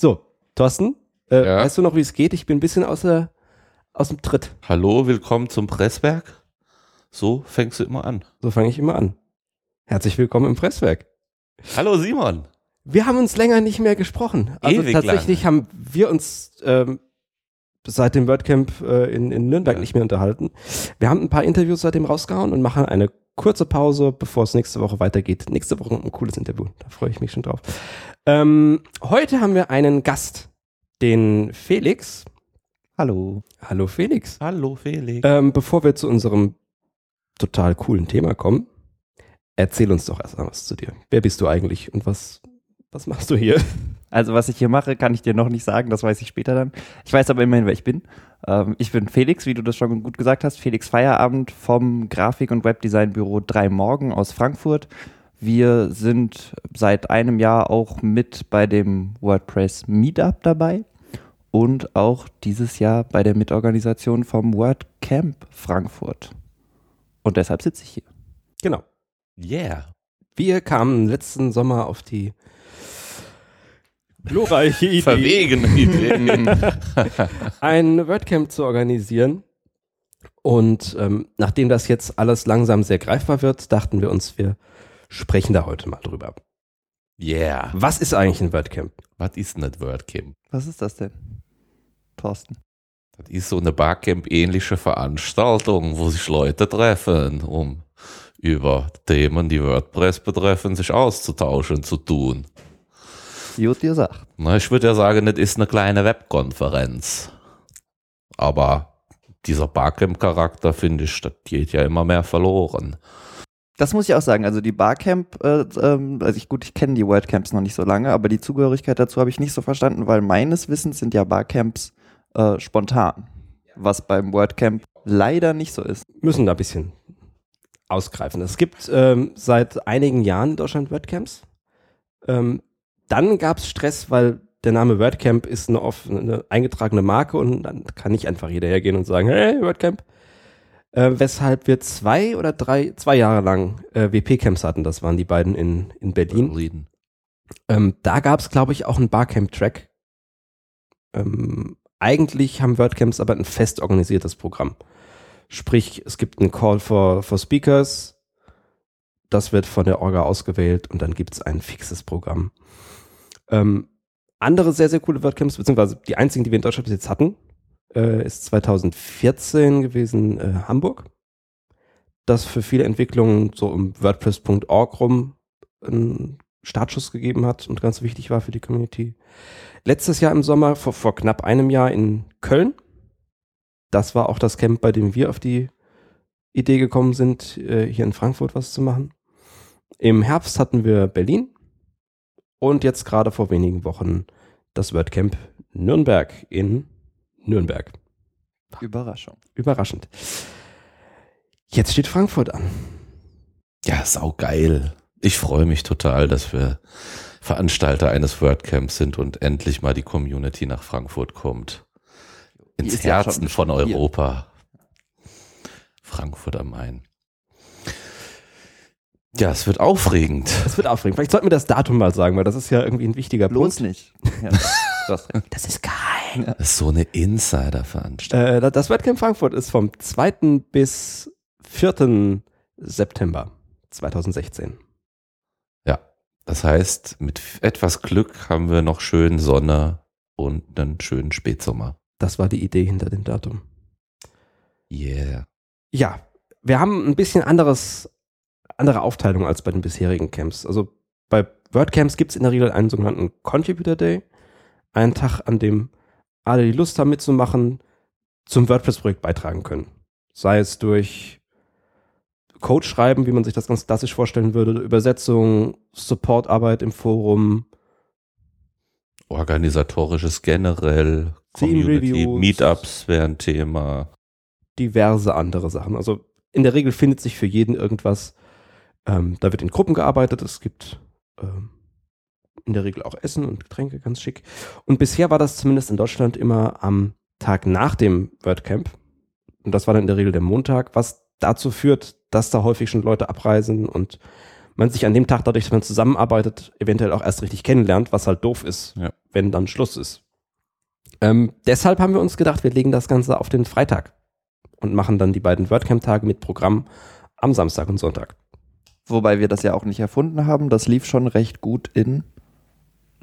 So, Thorsten, äh, Ja? weißt du noch, wie es geht? Ich bin ein bisschen außer, aus dem Tritt. Hallo, willkommen zum Presswerk. So fängst du immer an. So fange ich immer an. Herzlich willkommen im Presswerk. Hallo Simon. Wir haben uns länger nicht mehr gesprochen. Also Ewig tatsächlich haben wir uns ähm, seit dem WordCamp äh, in, in Nürnberg Ja. nicht mehr unterhalten. Wir haben ein paar Interviews seitdem rausgehauen und machen eine kurze Pause, bevor es nächste Woche weitergeht. Nächste Woche ein cooles Interview. Da freue ich mich schon drauf. Ähm, heute haben wir einen Gast, den Felix. Hallo. Hallo Felix. Hallo Felix. Ähm, bevor wir zu unserem total coolen Thema kommen, erzähl uns doch erst mal was zu dir. Wer bist du eigentlich und was, was machst du hier? Also was ich hier mache, kann ich dir noch nicht sagen, das weiß ich später dann. Ich weiß aber immerhin, wer ich bin. Ähm, ich bin Felix, wie du das schon gut gesagt hast. Felix Feierabend vom Grafik- und Webdesignbüro 3 Morgen aus Frankfurt. Wir sind seit einem Jahr auch mit bei dem WordPress Meetup dabei und auch dieses Jahr bei der Mitorganisation vom WordCamp Frankfurt. Und deshalb sitze ich hier. Genau. Yeah. Wir kamen letzten Sommer auf die glorreiche Idee, Verwegene Idee. ein WordCamp zu organisieren. Und ähm, nachdem das jetzt alles langsam sehr greifbar wird, dachten wir uns, wir sprechen da heute mal drüber. yeah. Was ist eigentlich ein WordCamp? Was ist denn das WordCamp? Was ist das denn? Thorsten. Das ist so eine Barcamp-ähnliche Veranstaltung, wo sich Leute treffen, um über Themen, die WordPress betreffen, sich auszutauschen, zu tun. Jut dir sagt. Na, ich würde ja sagen, das ist eine kleine Webkonferenz. Aber dieser Barcamp-Charakter, finde ich, das geht ja immer mehr verloren. Das muss ich auch sagen. Also die Barcamp, äh, ähm, also ich gut, ich kenne die WordCamps noch nicht so lange, aber die Zugehörigkeit dazu habe ich nicht so verstanden, weil meines Wissens sind ja Barcamps äh, spontan, was beim WordCamp leider nicht so ist. müssen da ein bisschen ausgreifen. Es gibt ähm, seit einigen Jahren in Deutschland WordCamps. Ähm, dann gab es Stress, weil der Name WordCamp ist eine, off- eine eingetragene Marke und dann kann nicht einfach jeder hergehen und sagen, hey, WordCamp. Äh, weshalb wir zwei oder drei, zwei Jahre lang äh, WP-Camps hatten. Das waren die beiden in, in Berlin. Berlin. Ähm, da gab es, glaube ich, auch einen Barcamp-Track. Ähm, eigentlich haben WordCamps aber ein fest organisiertes Programm. Sprich, es gibt einen Call for, for Speakers. Das wird von der Orga ausgewählt und dann gibt es ein fixes Programm. Ähm, andere sehr, sehr coole WordCamps, beziehungsweise die einzigen, die wir in Deutschland bis jetzt hatten, äh, ist 2014 gewesen äh, Hamburg. Das für viele Entwicklungen so um WordPress.org rum einen Startschuss gegeben hat und ganz wichtig war für die Community. Letztes Jahr im Sommer, vor, vor knapp einem Jahr in Köln. Das war auch das Camp, bei dem wir auf die Idee gekommen sind, äh, hier in Frankfurt was zu machen. Im Herbst hatten wir Berlin und jetzt gerade vor wenigen Wochen das WordCamp Nürnberg in Nürnberg. Überraschung. Überraschend. Jetzt steht Frankfurt an. Ja, saugeil. Ich freue mich total, dass wir Veranstalter eines WordCamps sind und endlich mal die Community nach Frankfurt kommt. Ins ja Herzen schon von hier. Europa. Frankfurt am Main. Ja, es wird aufregend. Das wird aufregend. Vielleicht sollten wir das Datum mal sagen, weil das ist ja irgendwie ein wichtiger Bloß Punkt. nicht. Ja. Das ist geheim. Das ist so eine Insider-Veranstaltung. Äh, das WordCamp Frankfurt ist vom 2. bis 4. September 2016. Ja, das heißt, mit etwas Glück haben wir noch schön Sonne und einen schönen Spätsommer. Das war die Idee hinter dem Datum. Yeah. Ja, wir haben ein bisschen anderes, andere Aufteilung als bei den bisherigen Camps. Also bei WordCamps gibt es in der Regel einen sogenannten Contributor Day. Einen Tag, an dem alle, die Lust haben mitzumachen, zum WordPress-Projekt beitragen können. Sei es durch Code schreiben, wie man sich das ganz klassisch vorstellen würde, Übersetzung, Supportarbeit im Forum, Organisatorisches generell, Community. Meetups wären Thema. diverse andere Sachen. Also in der Regel findet sich für jeden irgendwas. Ähm, da wird in Gruppen gearbeitet. Es gibt ähm, in der Regel auch Essen und Getränke, ganz schick. Und bisher war das zumindest in Deutschland immer am Tag nach dem WordCamp. Und das war dann in der Regel der Montag, was dazu führt, dass da häufig schon Leute abreisen und man sich an dem Tag, dadurch, dass man zusammenarbeitet, eventuell auch erst richtig kennenlernt, was halt doof ist, Ja. wenn dann Schluss ist. Ähm, deshalb haben wir uns gedacht, wir legen das Ganze auf den Freitag und machen dann die beiden WordCamp-Tage mit Programm am Samstag und Sonntag. Wobei wir das ja auch nicht erfunden haben. Das lief schon recht gut in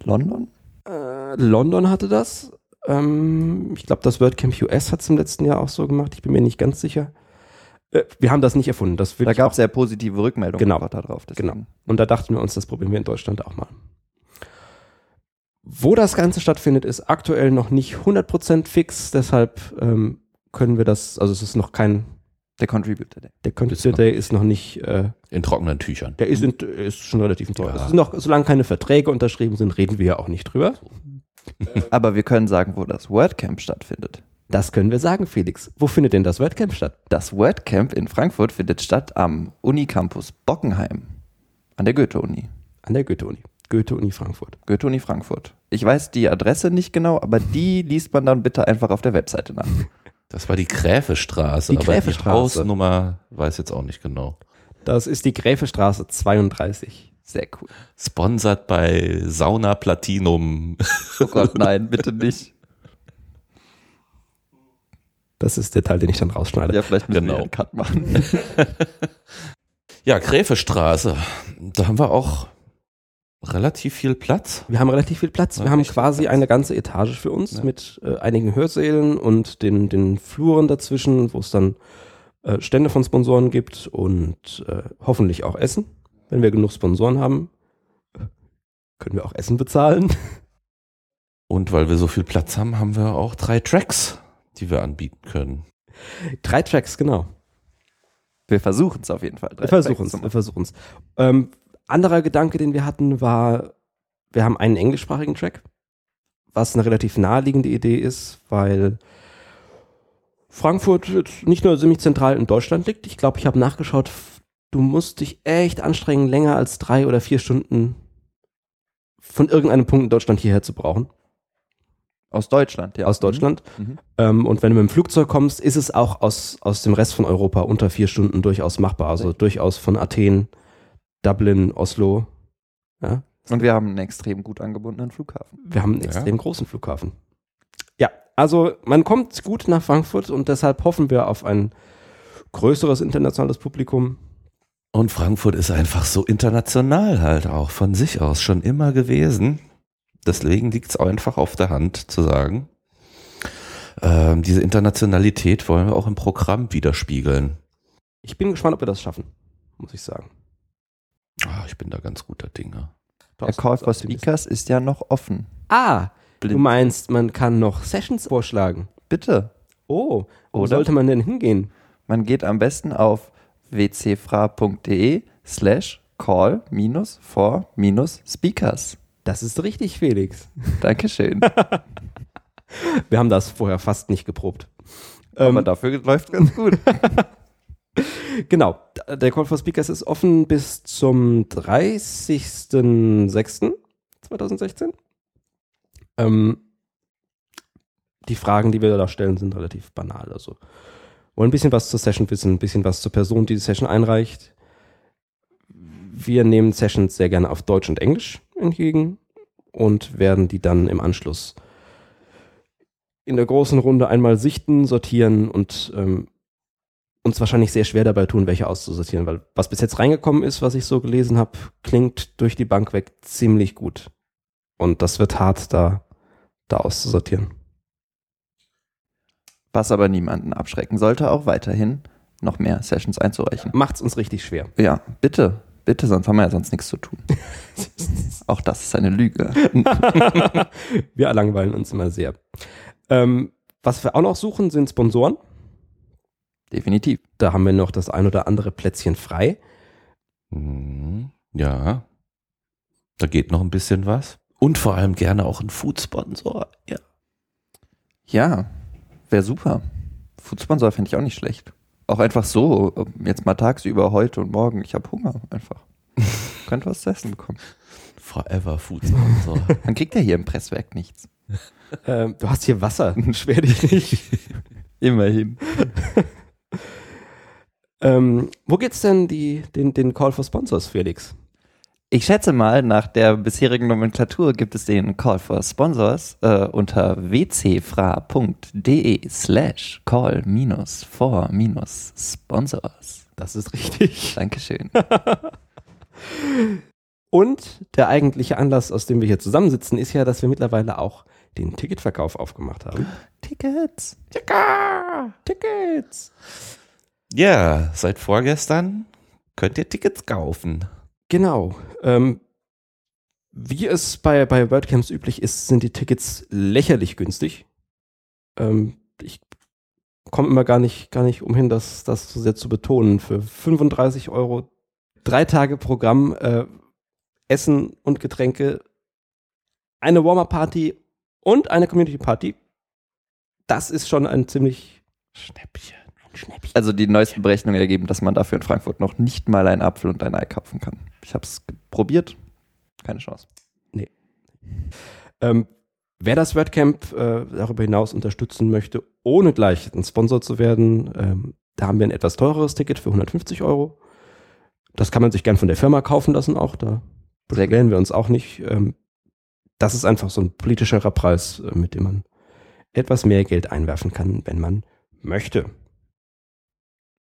London. Äh, London hatte das. Ähm, ich glaube, das WordCamp US hat es im letzten Jahr auch so gemacht. Ich bin mir nicht ganz sicher. Äh, wir haben das nicht erfunden. Das Da gab es sehr positive Rückmeldungen Genau. darauf. Genau. Und da dachten wir uns, das probieren wir in Deutschland auch mal. Wo das Ganze stattfindet, ist aktuell noch nicht 100% fix. Deshalb ähm, können wir das, also es ist noch kein, Der Contributor Day. der Contributor Day ist noch nicht, äh, In trockenen Tüchern. der ist, in, ist schon relativ teuer. Ja. Es ist noch, solange keine Verträge unterschrieben sind, reden wir ja auch nicht drüber. Aber wir können sagen, wo das WordCamp stattfindet. Das können wir sagen, Felix. Wo findet denn das WordCamp statt? Das WordCamp in Frankfurt findet statt am Unicampus Bockenheim. An der Goethe-Uni. An der Goethe-Uni. Goethe-Uni Frankfurt. Goethe-Uni Frankfurt. Ich weiß die Adresse nicht genau, aber die liest man dann bitte einfach auf der Webseite nach. Das war die Gräfestraße. Die aber Gräfestraße. Die Hausnummer weiß jetzt auch nicht genau. Das ist die Gräfestraße 32. Sehr cool. Sponsert bei Sauna Platinum. Oh Gott, nein, bitte nicht. Das ist der Teil, den ich dann rausschneide. Ja, vielleicht müssen Genau. wir einen Cut machen. Ja, Gräfestraße. Da haben wir auch relativ viel Platz. Wir haben relativ viel Platz. Wir haben quasi Platz. eine ganze Etage für uns Ja. mit äh, einigen Hörsälen und den, den Fluren dazwischen, wo es dann äh, Stände von Sponsoren gibt und äh, hoffentlich auch Essen. Wenn wir genug Sponsoren haben, können wir auch Essen bezahlen. Und weil wir so viel Platz haben, haben wir auch drei Tracks, die wir anbieten können. Drei Tracks, genau. Wir versuchen es auf jeden Fall. Wir versuchen es. Wir versuchen es. Ähm, anderer Gedanke, den wir hatten, war, wir haben einen englischsprachigen Track, was eine relativ naheliegende Idee ist, weil Frankfurt jetzt nicht nur ziemlich zentral in Deutschland liegt. Ich glaube, ich habe nachgeschaut, du musst dich echt anstrengen, länger als drei oder vier Stunden von irgendeinem Punkt in Deutschland hierher zu brauchen, Aus Deutschland, ja. aus Deutschland. Mhm. Ähm, und wenn du mit dem Flugzeug kommst, ist es auch aus, aus dem Rest von Europa unter vier Stunden durchaus machbar. Also durchaus von Athen, Dublin, Oslo. Ja, Und wir haben einen extrem gut angebundenen Flughafen. wir haben einen Ja. extrem großen Flughafen. Ja, also man kommt gut nach Frankfurt und deshalb hoffen wir auf ein größeres internationales Publikum. Und Frankfurt ist einfach so international halt auch von sich aus schon immer gewesen. Deswegen liegt es einfach auf der Hand zu sagen, ähm, diese Internationalität wollen wir auch im Programm widerspiegeln. Ich bin gespannt, ob wir das schaffen, muss ich sagen. Ah, ich bin da ganz guter Dinge. Der Call for Speakers ist ja noch offen. Ah, du Blind. meinst, man kann noch Sessions vorschlagen. Bitte. Oh, wo Oder? sollte man denn hingehen? Man geht am besten auf wcfra.de slash call minus for minus speakers. Das ist richtig, Felix. Dankeschön. Wir haben das vorher fast nicht geprobt. Aber Ähm, dafür läuft ganz gut. genau, der Call for Speakers ist offen bis zum 30.06.2016. Ähm, die Fragen, die wir da stellen, sind relativ banal. Also wollen ein bisschen was zur Session wissen, ein bisschen was zur Person, die die Session einreicht. Wir nehmen Sessions sehr gerne auf Deutsch und Englisch entgegen und werden die dann im Anschluss in der großen Runde einmal sichten, sortieren und ähm, uns wahrscheinlich sehr schwer dabei tun, welche auszusortieren, weil was bis jetzt reingekommen ist, was ich so gelesen habe, klingt durch die Bank weg ziemlich gut. Und das wird hart, da, da auszusortieren. Was aber niemanden abschrecken sollte, auch weiterhin noch mehr Sessions einzureichen. Macht's uns richtig schwer. Ja, bitte. Bitte, sonst haben wir ja sonst nichts zu tun. Auch das ist eine Lüge. wir langweilen uns immer sehr. Ähm, was wir auch noch suchen, sind Sponsoren. Definitiv. Da haben wir noch das ein oder andere Plätzchen frei. Mhm. Ja, da geht noch ein bisschen was. Und vor allem gerne auch ein Food-Sponsor. Ja. Ja, wäre super. Foodsponsor fände ich auch nicht schlecht. Auch einfach so, jetzt mal tagsüber, heute und morgen. Ich habe Hunger einfach. Könnte was zu essen bekommen. Forever Food-Sponsor. Dann kriegt er hier im Presswerk nichts. Ähm, du hast hier Wasser. Schwer dich nicht. Immerhin. Ähm, wo geht's denn die, den, den Call for Sponsors, Felix? Ich schätze mal, nach der bisherigen Nomenklatur gibt es den Call for Sponsors äh, unter wcfra.de slash call minus for minus sponsors. Das ist richtig. Dankeschön. Und der eigentliche Anlass, aus dem wir hier zusammensitzen, ist ja, dass wir mittlerweile auch den Ticketverkauf aufgemacht haben. Tickets. Tickets! Ja, seit vorgestern könnt ihr Tickets kaufen. Genau. Ähm, wie es bei, bei WordCamps üblich ist, sind die Tickets lächerlich günstig. Ähm, ich komme immer gar nicht, gar nicht umhin, das, das so sehr zu betonen. Für 35 Euro drei Tage Programm, äh, Essen und Getränke, eine Warmer-Party und eine Community-Party. Das ist schon ein ziemlich Schnäppchen. Also die neuesten Berechnungen ergeben, dass man dafür in Frankfurt noch nicht mal einen Apfel und ein Ei kaufen kann. Ich habe es probiert. Keine Chance. Ähm, wer das WordCamp äh, darüber hinaus unterstützen möchte, ohne gleich ein Sponsor zu werden, ähm, da haben wir ein etwas teureres Ticket für 150 Euro. Das kann man sich gern von der Firma kaufen lassen auch. Da beschweren wir uns auch nicht. Ähm, das ist einfach so ein politischerer Preis, äh, mit dem man etwas mehr Geld einwerfen kann, wenn man möchte.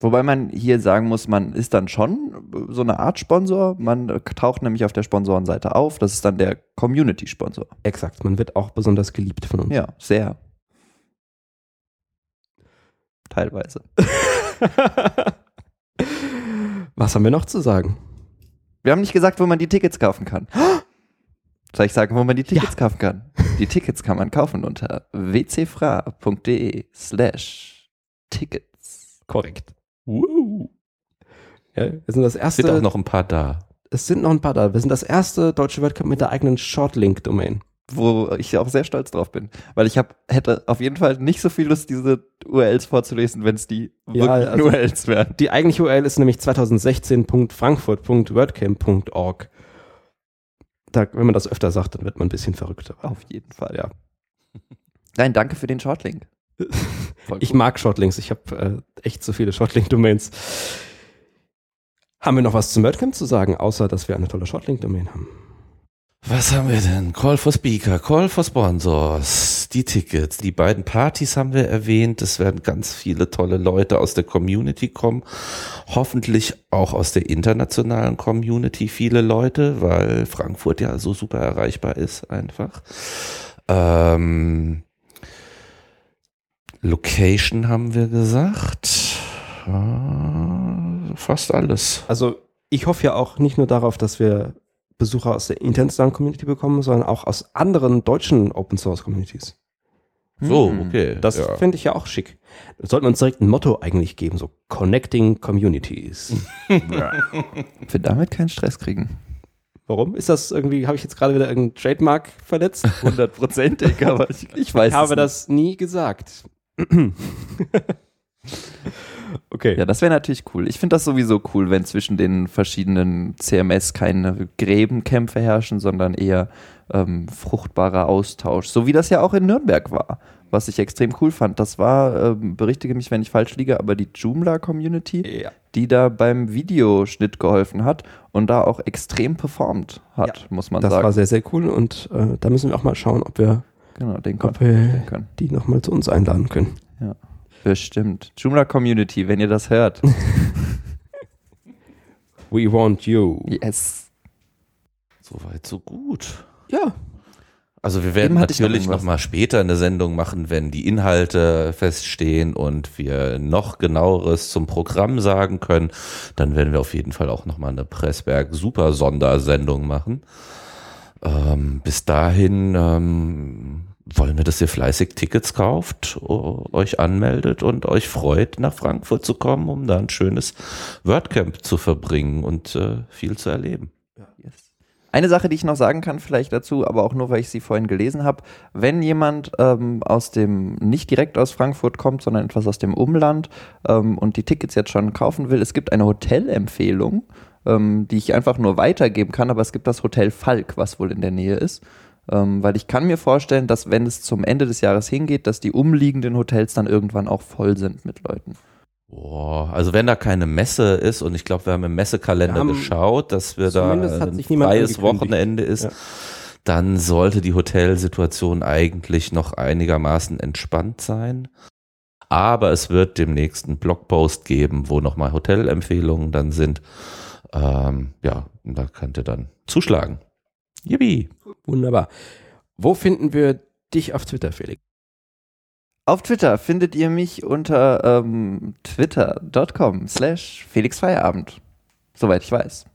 Wobei man hier sagen muss, man ist dann schon so eine Art Sponsor. Man taucht nämlich auf der Sponsorenseite auf. Das ist dann der Community-Sponsor. Exakt, man wird auch besonders geliebt von uns. Ja, sehr. Teilweise. Was haben wir noch zu sagen? Wir haben nicht gesagt, wo man die Tickets kaufen kann. Soll ich sagen, wo man die Tickets kaufen kann? Die Tickets kann man kaufen unter wcfra.de slash Tickets. Korrekt. Wow. Ja, wir sind das erste. Sind auch noch ein paar da. Es sind noch ein paar da. Wir sind das erste deutsche WordCamp mit der eigenen Shortlink-Domain. Wo ich auch sehr stolz drauf bin. Weil ich hab, hätte auf jeden Fall nicht so viel Lust, diese URLs vorzulesen, wenn es die Ja, wirklichen also- URLs wären. Die eigentliche URL ist nämlich 2016.frankfurt.wordcamp.org. Da, wenn man das öfter sagt, dann wird man ein bisschen verrückter. Auf jeden Fall. Ja. Nein, danke für den Shortlink. Ich mag Shortlinks. Ich habe äh, echt so viele Shortlink-Domains. Haben wir noch was zum WordCamp zu sagen, außer dass wir eine tolle Shortlink-Domain haben? Was haben wir denn? Call for Speaker, Call for Sponsors, die Tickets, die beiden Partys haben wir erwähnt. Es werden ganz viele tolle Leute aus der Community kommen. Hoffentlich auch aus der internationalen Community viele Leute, weil Frankfurt ja so super erreichbar ist einfach. Ähm, Location haben wir gesagt. Fast alles. Also ich hoffe ja auch nicht nur darauf, dass wir Besucher aus der internationalen Community bekommen, sondern auch aus anderen deutschen Open-Source-Communities. So, Hm. okay. Das ja. finde ich ja auch schick. Sollten wir uns direkt ein Motto eigentlich geben, so Connecting Communities. Wir damit keinen Stress kriegen. Warum? Ist das irgendwie, habe ich jetzt gerade wieder irgendein Trademark verletzt? Hundertprozentig, aber ich, ich weiß Ich habe es das nie gesagt. okay. Ja, das wäre natürlich cool. Ich finde das sowieso cool, wenn zwischen den verschiedenen CMS keine Gräbenkämpfe herrschen, sondern eher ähm, fruchtbarer Austausch. So wie das ja auch in Nürnberg war. Was ich extrem cool fand. Das war, ähm, berichtige mich, wenn ich falsch liege, aber die Joomla-Community, Ja. die da beim Videoschnitt geholfen hat und da auch extrem performt hat, Ja, muss man Das sagen. war sehr, sehr cool und äh, da müssen wir auch mal schauen, ob wir genau, den ob konnten wir können. die nochmal zu uns einladen können. Bestimmt. Joomla-Community, wenn ihr das hört. We want you. yes. Soweit, so gut. Ja. Also wir werden Eben natürlich noch, irgendwas. mal später eine Sendung machen, wenn die Inhalte feststehen und wir noch genaueres zum Programm sagen können. Dann werden wir auf jeden Fall auch noch mal eine Pressberg Super Sondersendung machen. Ähm, bis dahin ähm, wollen wir, dass ihr fleißig Tickets kauft, euch anmeldet und euch freut, nach Frankfurt zu kommen, um da ein schönes WordCamp zu verbringen und äh, viel zu erleben. Yes. Eine Sache, die ich noch sagen kann, vielleicht dazu, aber auch nur, weil ich sie vorhin gelesen habe, wenn jemand ähm, aus dem, nicht direkt aus Frankfurt kommt, sondern etwas aus dem Umland ähm, und die Tickets jetzt schon kaufen will, es gibt eine Hotelempfehlung, ähm, die ich einfach nur weitergeben kann, aber es gibt das Hotel Falk, was wohl in der Nähe ist. Ähm, weil ich kann mir vorstellen, dass wenn es zum Ende des Jahres hingeht, dass die umliegenden Hotels dann irgendwann auch voll sind mit Leuten. Boah, also wenn da keine Messe ist und ich glaube, wir haben im Messekalender haben- geschaut, dass wir da ein freies. Wochenende ist, Ja. dann sollte die Hotelsituation eigentlich noch einigermaßen entspannt sein. Aber es wird demnächst einen Blogpost geben, wo nochmal Hotelempfehlungen dann sind. Ähm, ja, und da könnt ihr dann zuschlagen. Yippie. Wunderbar. Wo finden wir dich auf Twitter, Felix? Auf Twitter findet ihr mich unter ähm, twitter.com slash felixfeierabend. Soweit ich weiß.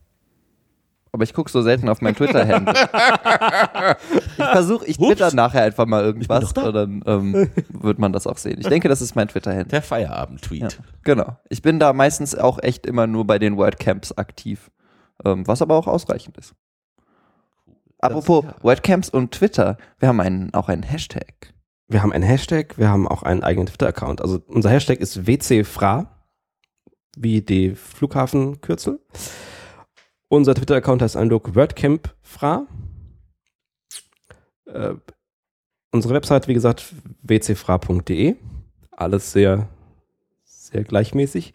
Aber ich gucke so selten auf mein Twitter-Handle. ich versuche, ich Ups. twitter nachher einfach mal irgendwas und dann ähm, wird man das auch sehen. Ich denke, das ist mein Twitter-Handle. Der Feierabend-Tweet. Ja, genau. Ich bin da meistens auch echt immer nur bei den WordCamps aktiv, ähm, was aber auch ausreichend ist. Apropos ja. WordCamps und Twitter, wir haben einen, auch einen Hashtag. Wir haben einen Hashtag, wir haben auch einen eigenen Twitter-Account. Also unser Hashtag ist WCFra, wie die Flughafenkürzel. Unser Twitter-Account heißt Eindruck WordCamp-Fra. Äh, unsere Website, wie gesagt, wcfra.de. Alles sehr, sehr gleichmäßig.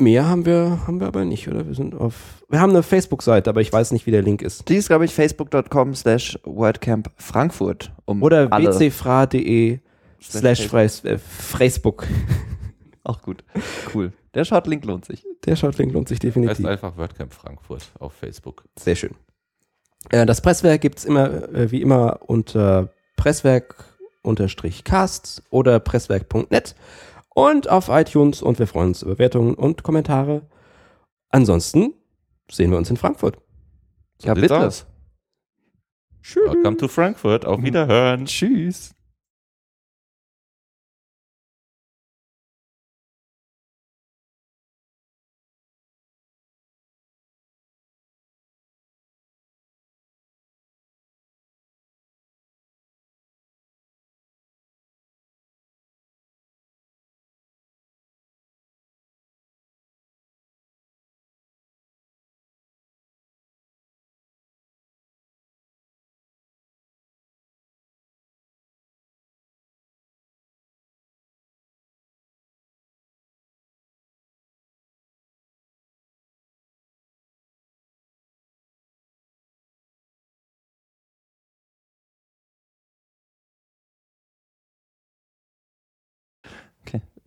Mehr haben wir, haben wir aber nicht, oder? Wir sind auf. Wir haben eine Facebook-Seite, aber ich weiß nicht, wie der Link ist. Die ist, glaube ich, facebook.com slash WordCamp Frankfurt. Um Oder wcfra.de slash Facebook. Äh. Auch gut. Cool. Der Shortlink lohnt sich. Der Shortlink lohnt sich Heißt definitiv. einfach WordCamp Frankfurt auf Facebook. Sehr schön. Äh, das Presswerk gibt's immer, äh, wie immer, unter presswerk-cast oder presswerk.net und auf iTunes und wir freuen uns über Bewertungen und Kommentare. Ansonsten sehen wir uns in Frankfurt. Ja, sieht's bitte. Welcome to Frankfurt. Auf Wiederhören. Tschüss.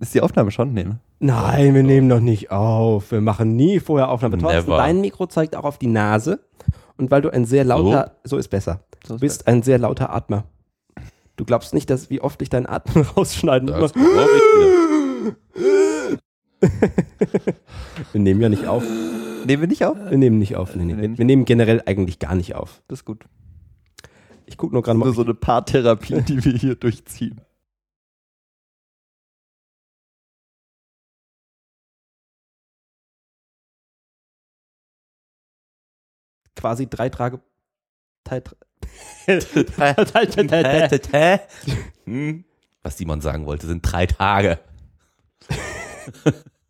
Ist die Aufnahme schon? Nee, ne? Nein, wir nehmen noch nicht auf. Wir machen nie vorher Aufnahme. Thorsten, dein Mikro zeigt auch auf die Nase. Und weil du ein sehr lauter, so, ist besser. So Du ist bist ein sehr lauter Atmer. Du glaubst nicht, dass wie oft ich deinen Atmen rausschneiden Das muss. glaub ich dir. Wir nehmen ja nicht auf. Nehmen wir nicht auf? Wir nehmen nicht auf. Nee, nee. Wir Wir, nehmen nehmen generell eigentlich gar nicht auf. Das ist gut. Ich gucke nur gerade mal. Nur ob so eine Paartherapie, die wir hier durchziehen. Quasi drei Tage. Hm? Was Simon sagen wollte, sind drei Tage.